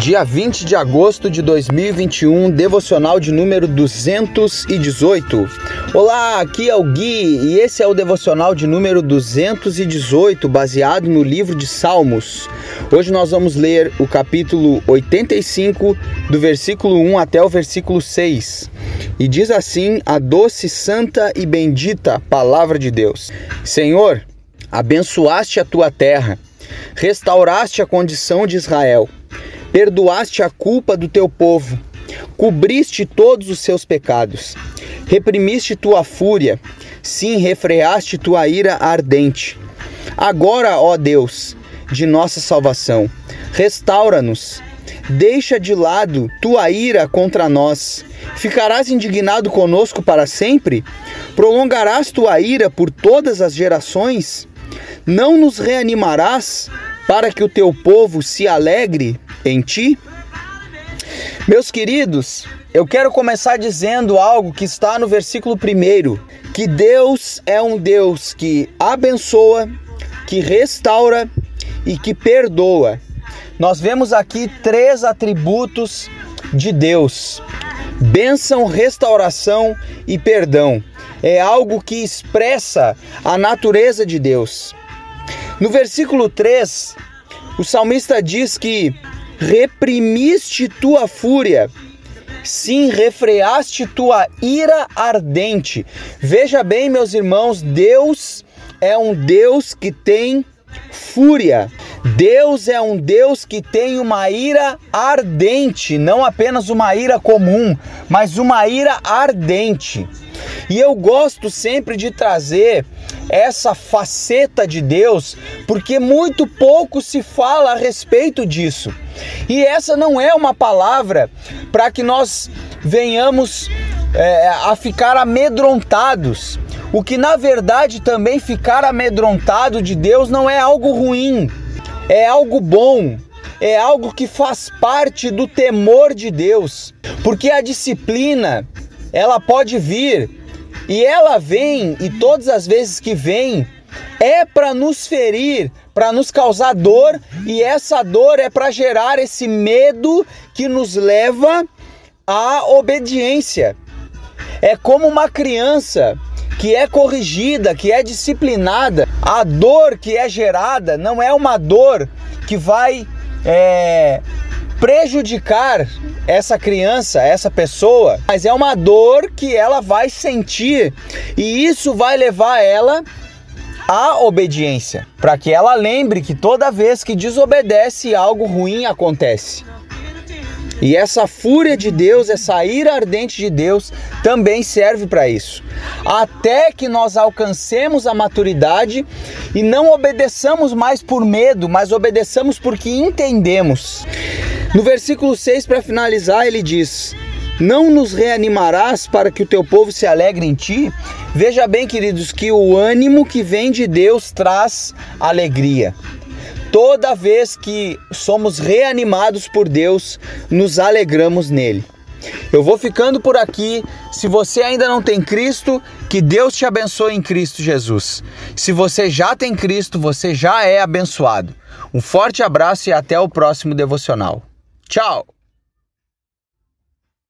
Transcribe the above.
Dia 20 de agosto de 2021, devocional de número 218. Olá, aqui é o Gui e esse é o devocional de número 218, baseado no livro de Salmos. Hoje nós vamos ler o capítulo 85, do versículo 1 até o versículo 6. E diz assim a doce, santa e bendita palavra de Deus: Senhor, abençoaste a tua terra, restauraste a condição de Israel perdoaste a culpa do teu povo, cobriste todos os seus pecados, reprimiste tua fúria, sim, refreaste tua ira ardente. Agora, ó Deus, de nossa salvação, restaura-nos. Deixa de lado tua ira contra nós. Ficarás indignado conosco para sempre? Prolongarás tua ira por todas as gerações? Não nos reanimarás para que o teu povo se alegre em ti? Meus queridos, eu quero começar dizendo algo que está no versículo 1: que Deus é um Deus que abençoa, que restaura e que perdoa. Nós vemos aqui três atributos de Deus: bênção, restauração e perdão. É algo que expressa a natureza de Deus. No versículo 3, o salmista diz que reprimiste tua fúria. Sim, refreaste tua ira ardente. Veja bem, meus irmãos, Deus é um Deus que tem fúria. Deus é um Deus que tem uma ira ardente, não apenas uma ira comum, mas uma ira ardente. E eu gosto sempre de trazer essa faceta de Deus, porque muito pouco se fala a respeito disso. E essa não é uma palavra para que nós venhamos é, a ficar amedrontados. O que na verdade também ficar amedrontado de Deus não é algo ruim, é algo bom, é algo que faz parte do temor de Deus, porque a disciplina ela pode vir e ela vem, e todas as vezes que vem, é para nos ferir, para nos causar dor, e essa dor é para gerar esse medo que nos leva à obediência. É como uma criança que é corrigida, que é disciplinada, a dor que é gerada não é uma dor que vai é, prejudicar essa criança, essa pessoa, mas é uma dor que ela vai sentir e isso vai levar ela à obediência, para que ela lembre que toda vez que desobedece algo ruim acontece. E essa fúria de Deus, essa ira ardente de Deus também serve para isso. Até que nós alcancemos a maturidade e não obedeçamos mais por medo, mas obedeçamos porque entendemos. No versículo 6, para finalizar, ele diz: Não nos reanimarás para que o teu povo se alegre em ti? Veja bem, queridos, que o ânimo que vem de Deus traz alegria. Toda vez que somos reanimados por Deus, nos alegramos nele. Eu vou ficando por aqui. Se você ainda não tem Cristo, que Deus te abençoe em Cristo Jesus. Se você já tem Cristo, você já é abençoado. Um forte abraço e até o próximo devocional. Tchau!